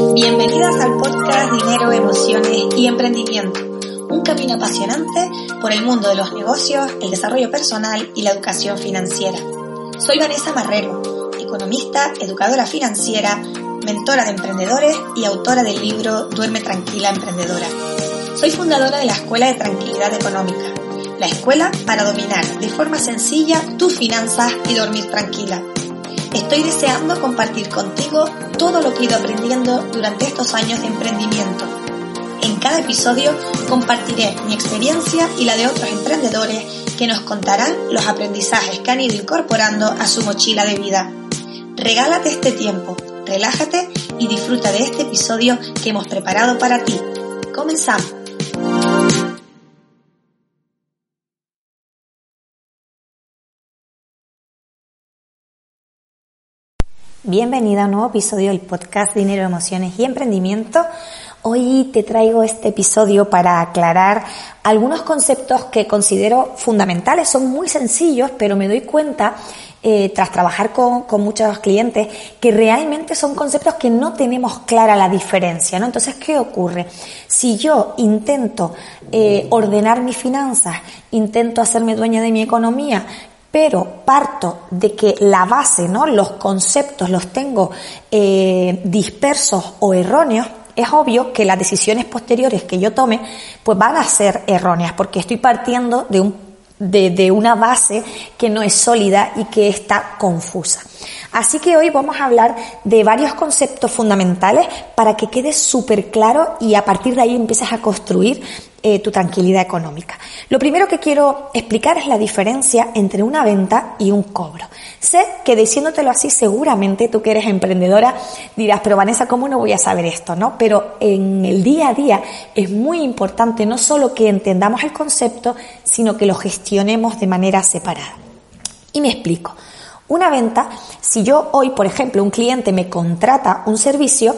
Bienvenidas al podcast Dinero, Emociones y Emprendimiento, un camino apasionante por el mundo de los negocios, el desarrollo personal y la educación financiera. Soy Vanessa Marrero, economista, educadora financiera, mentora de emprendedores y autora del libro Duerme Tranquila Emprendedora. Soy fundadora de la Escuela de Tranquilidad Económica, la escuela para dominar de forma sencilla tus finanzas y dormir tranquila Estoy deseando compartir contigo todo lo que he ido aprendiendo durante estos años de emprendimiento. En cada episodio compartiré mi experiencia y la de otros emprendedores que nos contarán los aprendizajes que han ido incorporando a su mochila de vida. Regálate este tiempo, relájate y disfruta de este episodio que hemos preparado para ti. Comenzamos. Bienvenida a un nuevo episodio del podcast Dinero, Emociones y Emprendimiento. Hoy te traigo este episodio para aclarar algunos conceptos que considero fundamentales. Son muy sencillos, pero me doy cuenta, eh, tras trabajar con, muchos clientes, que realmente son conceptos que no tenemos clara la diferencia. ¿no? Entonces, ¿qué ocurre? Si yo intento eh, ordenar mis finanzas, intento hacerme dueña de mi economía, pero parto de que la base, ¿no? los conceptos los tengo eh, dispersos o erróneos, es obvio que las decisiones posteriores que yo tome pues van a ser erróneas porque estoy partiendo de, un, de, de una base que no es sólida y que está confusa. Así que hoy vamos a hablar de varios conceptos fundamentales para que quede súper claro y a partir de ahí empieces a construir eh, tu tranquilidad económica. Lo primero que quiero explicar es la diferencia entre una venta y un cobro. Sé que diciéndotelo así seguramente tú que eres emprendedora dirás, pero Vanessa, ¿cómo no voy a saber esto? ¿No? Pero en el día a día es muy importante no solo que entendamos el concepto, sino que lo gestionemos de manera separada. Y me explico. Una venta, si yo hoy, por ejemplo, un cliente me contrata un servicio,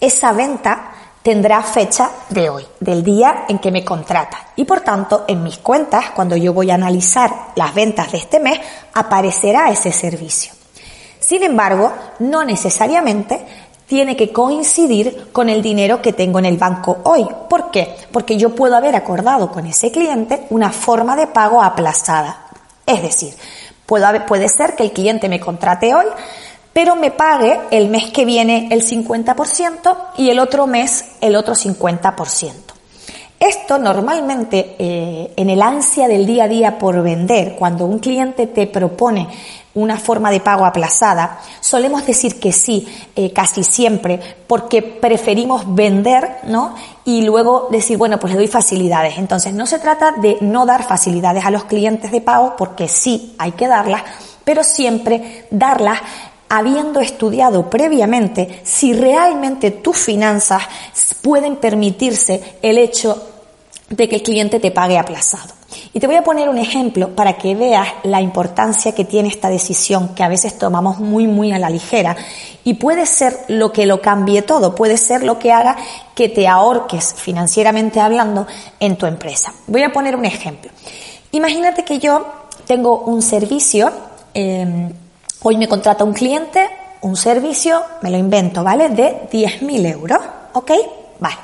esa venta tendrá fecha de hoy, del día en que me contrata. Y por tanto, en mis cuentas, cuando yo voy a analizar las ventas de este mes, aparecerá ese servicio. Sin embargo, no necesariamente tiene que coincidir con el dinero que tengo en el banco hoy. ¿Por qué? Porque yo puedo haber acordado con ese cliente una forma de pago aplazada. Es decir, puede ser que el cliente me contrate hoy, pero me pague el mes que viene el 50% y el otro mes el otro 50%. Esto normalmente eh, en el ansia del día a día por vender, cuando un cliente te propone una forma de pago aplazada, solemos decir que sí eh, casi siempre porque preferimos vender, ¿no? Y luego decir, bueno, pues le doy facilidades. Entonces no se trata de no dar facilidades a los clientes de pago porque sí hay que darlas, pero siempre darlas habiendo estudiado previamente si realmente tus finanzas pueden permitirse el hecho de que el cliente te pague aplazado. Y te voy a poner un ejemplo para que veas la importancia que tiene esta decisión que a veces tomamos muy, muy a la ligera. Y puede ser lo que lo cambie todo, puede ser lo que haga que te ahorques financieramente hablando en tu empresa. Voy a poner un ejemplo. Imagínate que yo tengo un servicio eh, Hoy me contrata un cliente, un servicio, me lo invento, ¿vale? De 10.000 euros, ¿ok? Vale.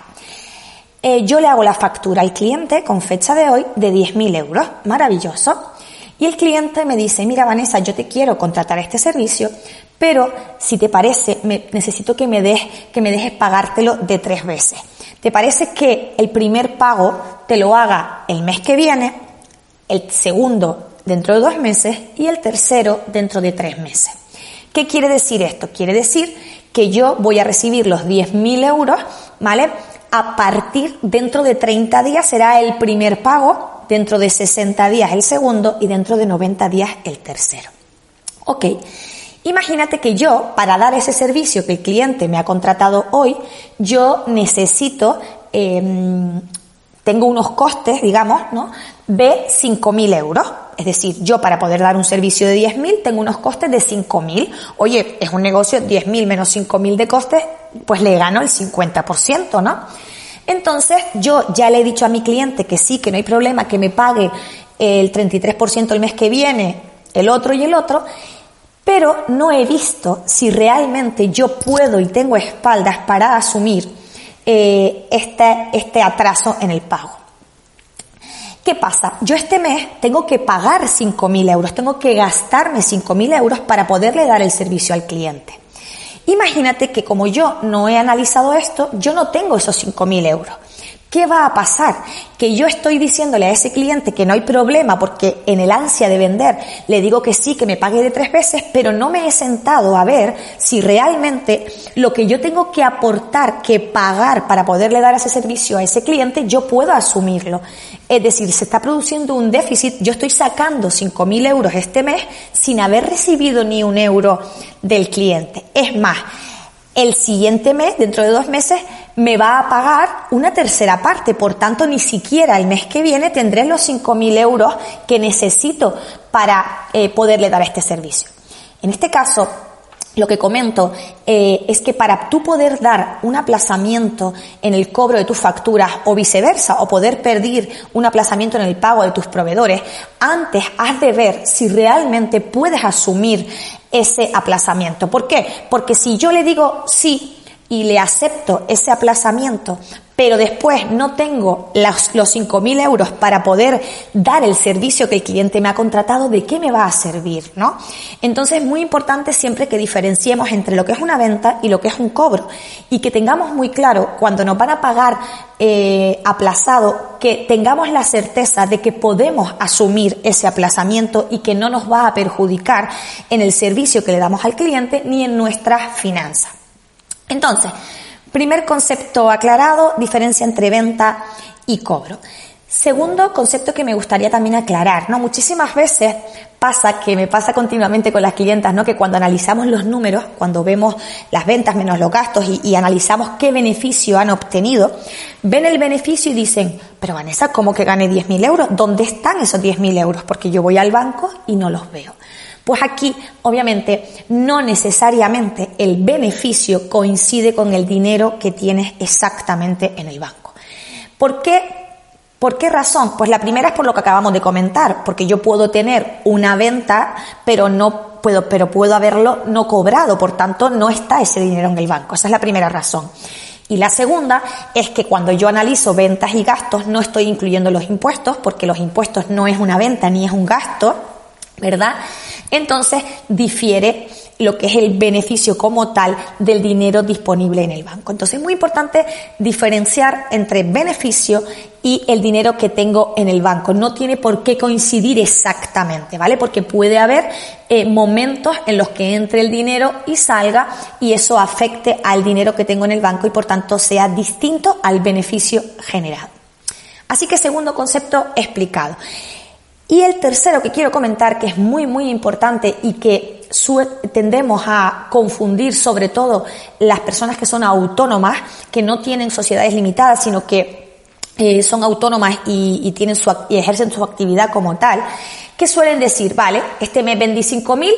Eh, yo le hago la factura al cliente con fecha de hoy de 10.000 euros, maravilloso. Y el cliente me dice, mira Vanessa, yo te quiero contratar este servicio, pero si te parece, necesito que me, des, que me dejes pagártelo de tres veces. ¿Te parece que el primer pago te lo haga el mes que viene, el segundo dentro de dos meses y el tercero dentro de tres meses. ¿Qué quiere decir esto? Quiere decir que yo voy a recibir los 10.000 euros, ¿vale? A partir, dentro de 30 días será el primer pago, dentro de 60 días el segundo y dentro de 90 días el tercero. Ok. Imagínate que yo, para dar ese servicio que el cliente me ha contratado hoy, yo necesito, em, tengo unos costes, digamos, ¿no? de 5.000 euros. Es decir, yo para poder dar un servicio de 10.000 tengo unos costes de 5.000. Oye, es un negocio 10.000 menos 5.000 de costes, pues le gano el 50%, ¿no? Entonces yo ya le he dicho a mi cliente que sí, que no hay problema, que me pague el 33% el mes que viene, el otro y el otro, pero no he visto si realmente yo puedo y tengo espaldas para asumir eh, este, este atraso en el pago. ¿Qué pasa? Yo este mes tengo que pagar 5.000 euros, tengo que gastarme 5.000 euros para poderle dar el servicio al cliente. Imagínate que como yo no he analizado esto, yo no tengo esos 5.000 euros. ¿Qué va a pasar? Que yo estoy diciéndole a ese cliente que no hay problema porque en el ansia de vender le digo que sí, que me pague de tres veces, pero no me he sentado a ver si realmente lo que yo tengo que aportar, que pagar para poderle dar ese servicio a ese cliente, yo puedo asumirlo. Es decir, se está produciendo un déficit, yo estoy sacando 5.000 euros este mes sin haber recibido ni un euro del cliente. Es más, el siguiente mes, dentro de dos meses, me va a pagar una tercera parte. Por tanto, ni siquiera el mes que viene tendré los 5.000 euros que necesito para eh, poderle dar este servicio. En este caso, lo que comento eh, es que para tú poder dar un aplazamiento en el cobro de tus facturas o viceversa, o poder perder un aplazamiento en el pago de tus proveedores, antes has de ver si realmente puedes asumir ese aplazamiento. ¿Por qué? Porque si yo le digo sí y le acepto ese aplazamiento, pero después no tengo los, los 5.000 euros para poder dar el servicio que el cliente me ha contratado, ¿de qué me va a servir? ¿no? Entonces es muy importante siempre que diferenciemos entre lo que es una venta y lo que es un cobro y que tengamos muy claro cuando nos van a pagar eh, aplazado, que tengamos la certeza de que podemos asumir ese aplazamiento y que no nos va a perjudicar en el servicio que le damos al cliente ni en nuestras finanzas. Entonces, Primer concepto aclarado, diferencia entre venta y cobro. Segundo concepto que me gustaría también aclarar, ¿no? Muchísimas veces pasa, que me pasa continuamente con las clientas, ¿no? Que cuando analizamos los números, cuando vemos las ventas menos los gastos y, analizamos qué beneficio han obtenido, ven el beneficio y dicen, pero Vanessa, ¿cómo que gane 10.000 euros? ¿Dónde están esos 10.000 euros? Porque yo voy al banco y no los veo. Pues aquí, obviamente, no necesariamente el beneficio coincide con el dinero que tienes exactamente en el banco. ¿Por qué? ¿Por qué razón? Pues la primera es por lo que acabamos de comentar, porque yo puedo tener una venta, pero no puedo, pero puedo haberlo no cobrado, por tanto, no está ese dinero en el banco. Esa es la primera razón. Y la segunda es que cuando yo analizo ventas y gastos no estoy incluyendo los impuestos, porque los impuestos no es una venta ni es un gasto, ¿verdad? Entonces difiere lo que es el beneficio como tal del dinero disponible en el banco. Entonces es muy importante diferenciar entre beneficio y el dinero que tengo en el banco. No tiene por qué coincidir exactamente, ¿vale? Porque puede haber eh, momentos en los que entre el dinero y salga y eso afecte al dinero que tengo en el banco y por tanto sea distinto al beneficio generado. Así que segundo concepto explicado. Y el tercero que quiero comentar, que es muy, muy importante y que tendemos a confundir sobre todo las personas que son autónomas, que no tienen sociedades limitadas, sino que eh, son autónomas y, tienen su, y ejercen su actividad como tal, que suelen decir, vale, este mes vendí 5.000,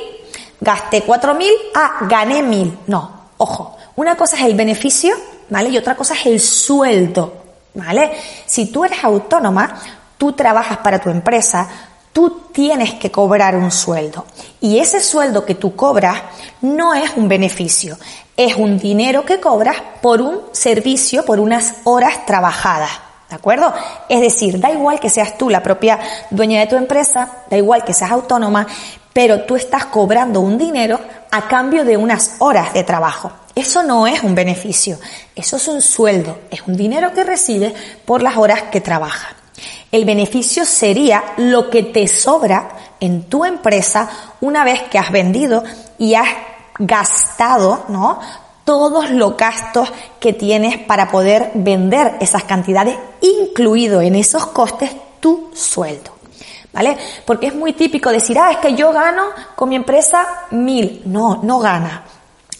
gasté 4.000, ah, gané 1.000. No, ojo, una cosa es el beneficio, ¿vale? Y otra cosa es el sueldo, ¿vale? Si tú eres autónoma, tú trabajas para tu empresa, tú tienes que cobrar un sueldo. Y ese sueldo que tú cobras no es un beneficio, es un dinero que cobras por un servicio, por unas horas trabajadas. ¿De acuerdo? Es decir, da igual que seas tú la propia dueña de tu empresa, da igual que seas autónoma, pero tú estás cobrando un dinero a cambio de unas horas de trabajo. Eso no es un beneficio, eso es un sueldo, es un dinero que recibes por las horas que trabajas. El beneficio sería lo que te sobra en tu empresa una vez que has vendido y has gastado, ¿no? Todos los gastos que tienes para poder vender esas cantidades, incluido en esos costes tu sueldo. ¿Vale? Porque es muy típico decir, ah, es que yo gano con mi empresa mil. No, no gana.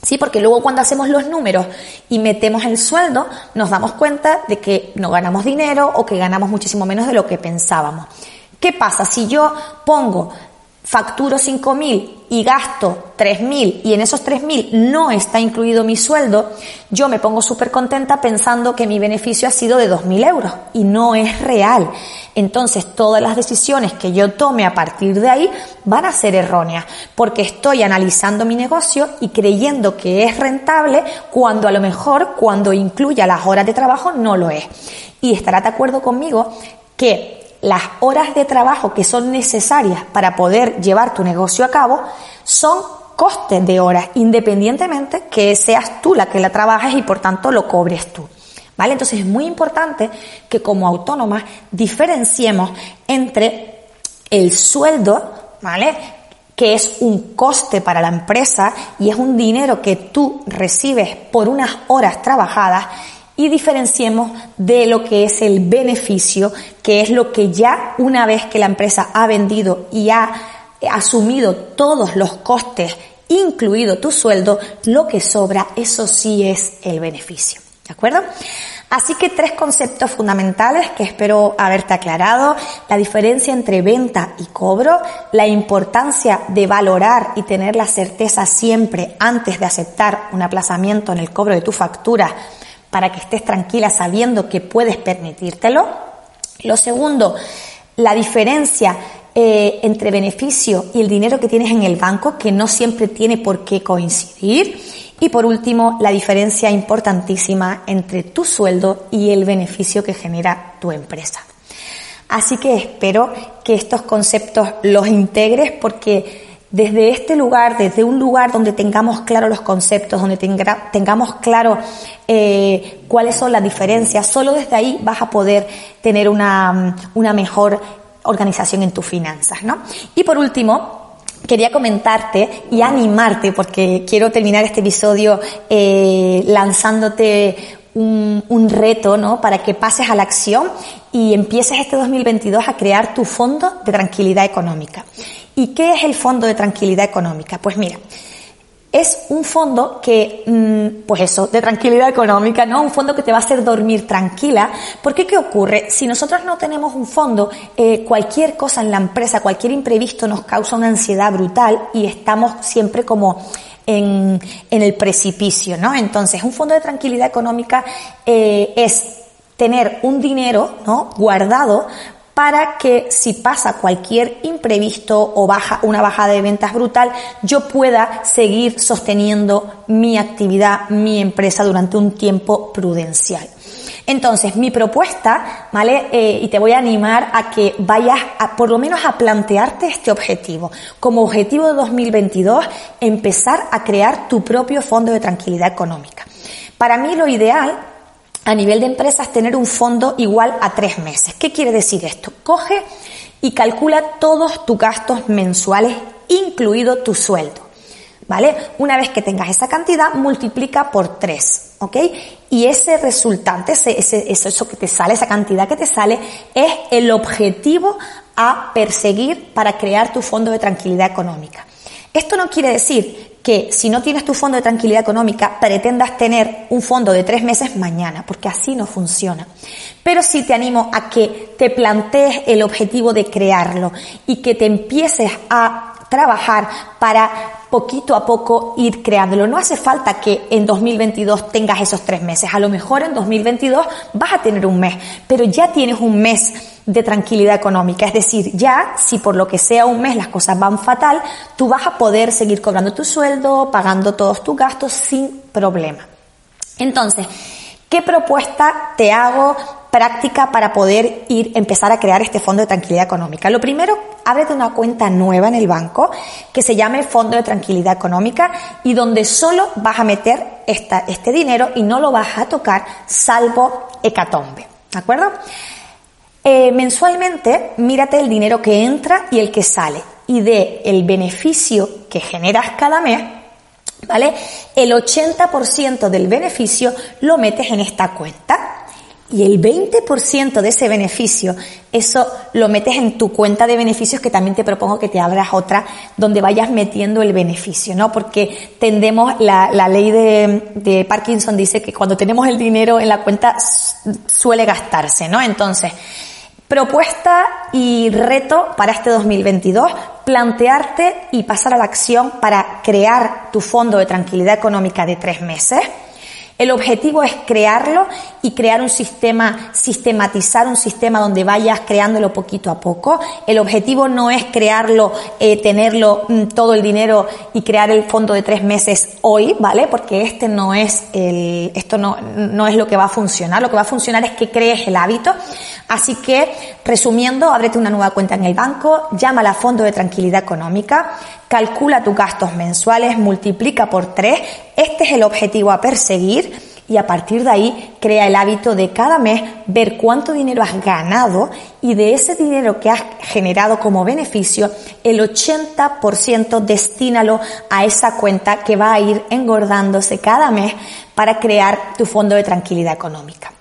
Sí, porque luego cuando hacemos los números y metemos el sueldo, nos damos cuenta de que no ganamos dinero o que ganamos muchísimo menos de lo que pensábamos. ¿Qué pasa si yo pongo facturo 5.000 y gasto 3.000 y en esos 3.000 no está incluido mi sueldo, yo me pongo súper contenta pensando que mi beneficio ha sido de 2.000 euros y no es real. Entonces todas las decisiones que yo tome a partir de ahí van a ser erróneas porque estoy analizando mi negocio y creyendo que es rentable cuando a lo mejor cuando incluya las horas de trabajo no lo es. Y estará de acuerdo conmigo que las horas de trabajo que son necesarias para poder llevar tu negocio a cabo son costes de horas, independientemente que seas tú la que la trabajes y por tanto lo cobres tú. ¿Vale? Entonces es muy importante que como autónomas diferenciemos entre el sueldo, ¿vale? que es un coste para la empresa y es un dinero que tú recibes por unas horas trabajadas y diferenciemos de lo que es el beneficio, que es lo que ya una vez que la empresa ha vendido y ha asumido todos los costes, incluido tu sueldo, lo que sobra, eso sí es el beneficio. ¿De acuerdo? Así que tres conceptos fundamentales que espero haberte aclarado. La diferencia entre venta y cobro, la importancia de valorar y tener la certeza siempre antes de aceptar un aplazamiento en el cobro de tu factura para que estés tranquila sabiendo que puedes permitírtelo. Lo segundo, la diferencia eh, entre beneficio y el dinero que tienes en el banco, que no siempre tiene por qué coincidir. Y por último, la diferencia importantísima entre tu sueldo y el beneficio que genera tu empresa. Así que espero que estos conceptos los integres porque desde este lugar, desde un lugar donde tengamos claro los conceptos, donde tengamos claro eh, cuáles son las diferencias, solo desde ahí vas a poder tener una, una mejor organización en tus finanzas, ¿no? Y por último, quería comentarte y animarte, porque quiero terminar este episodio eh, lanzándote un, un, reto, ¿no? Para que pases a la acción y empieces este 2022 a crear tu fondo de tranquilidad económica. ¿Y qué es el Fondo de Tranquilidad Económica? Pues mira, es un fondo que, mm, pues eso, de tranquilidad económica, ¿no? Un fondo que te va a hacer dormir tranquila. Porque ¿qué ocurre? Si nosotros no tenemos un fondo, eh, cualquier cosa en la empresa, cualquier imprevisto nos causa una ansiedad brutal y estamos siempre como en, en el precipicio, ¿no? Entonces, un fondo de tranquilidad económica eh, es tener un dinero, ¿no? Guardado para que si pasa cualquier imprevisto o baja, una bajada de ventas brutal, yo pueda seguir sosteniendo mi actividad, mi empresa durante un tiempo prudencial. Entonces, mi propuesta, ¿vale? Eh, y te voy a animar a que vayas a, por lo menos a plantearte este objetivo. Como objetivo de 2022, empezar a crear tu propio fondo de tranquilidad económica. Para mí lo ideal a nivel de empresas tener un fondo igual a tres meses. ¿Qué quiere decir esto? Coge y calcula todos tus gastos mensuales, incluido tu sueldo. ¿Vale? Una vez que tengas esa cantidad, multiplica por tres. ¿Ok? Y ese resultante, ese, ese, eso que te sale, esa cantidad que te sale, es el objetivo a perseguir para crear tu fondo de tranquilidad económica. Esto no quiere decir que si no tienes tu fondo de tranquilidad económica, pretendas tener un fondo de tres meses mañana, porque así no funciona. Pero sí te animo a que te plantees el objetivo de crearlo y que te empieces a trabajar para poquito a poco ir creándolo. No hace falta que en 2022 tengas esos tres meses. A lo mejor en 2022 vas a tener un mes, pero ya tienes un mes de tranquilidad económica. Es decir, ya si por lo que sea un mes las cosas van fatal, tú vas a poder seguir cobrando tu sueldo, pagando todos tus gastos sin problema. Entonces, ¿qué propuesta te hago práctica para poder ir, empezar a crear este fondo de tranquilidad económica? Lo primero, ábrete una cuenta nueva en el banco que se llame Fondo de Tranquilidad Económica y donde solo vas a meter esta, este dinero y no lo vas a tocar salvo hecatombe. ¿De acuerdo? Eh, mensualmente, mírate el dinero que entra y el que sale y de el beneficio que generas cada mes, ¿vale? El 80% del beneficio lo metes en esta cuenta y el 20% de ese beneficio, eso lo metes en tu cuenta de beneficios que también te propongo que te abras otra donde vayas metiendo el beneficio, ¿no? Porque tendemos, la, la ley de, de, Parkinson dice que cuando tenemos el dinero en la cuenta suele gastarse, ¿no? Entonces, propuesta y reto para este 2022, plantearte y pasar a la acción para crear tu fondo de tranquilidad económica de tres meses el objetivo es crearlo y crear un sistema, sistematizar un sistema donde vayas creándolo poquito a poco. El objetivo no es crearlo, eh, tenerlo mm, todo el dinero y crear el fondo de tres meses hoy, ¿vale? Porque este no es el, esto no, no es lo que va a funcionar. Lo que va a funcionar es que crees el hábito. Así que, resumiendo, ábrete una nueva cuenta en el banco, llámala Fondo de Tranquilidad Económica, calcula tus gastos mensuales, multiplica por tres. Este es el objetivo a perseguir y a partir de ahí crea el hábito de cada mes ver cuánto dinero has ganado y de ese dinero que has generado como beneficio, el 80% destínalo a esa cuenta que va a ir engordándose cada mes para crear tu fondo de tranquilidad económica.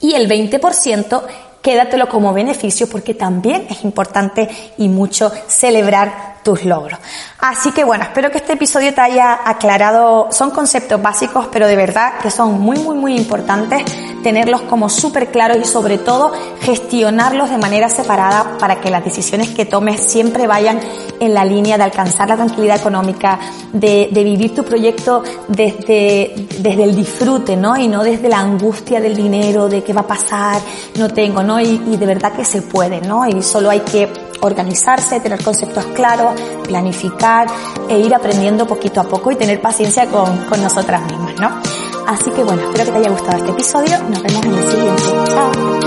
Y el 20% quédatelo como beneficio porque también es importante y mucho celebrar tus logros. Así que bueno, espero que este episodio te haya aclarado, son conceptos básicos, pero de verdad que son muy, muy, muy importantes tenerlos como súper claros y sobre todo gestionarlos de manera separada para que las decisiones que tomes siempre vayan en la línea de alcanzar la tranquilidad económica, de, vivir tu proyecto desde, desde el disfrute, ¿no? Y no desde la angustia del dinero, de qué va a pasar, no tengo, ¿no? Y, y de verdad que se puede, ¿no? Y solo hay que organizarse, tener conceptos claros, planificar e ir aprendiendo poquito a poco y tener paciencia con, con nosotras mismas, ¿no? Así que bueno, espero que te haya gustado este episodio. Nos vemos en el siguiente. Chao.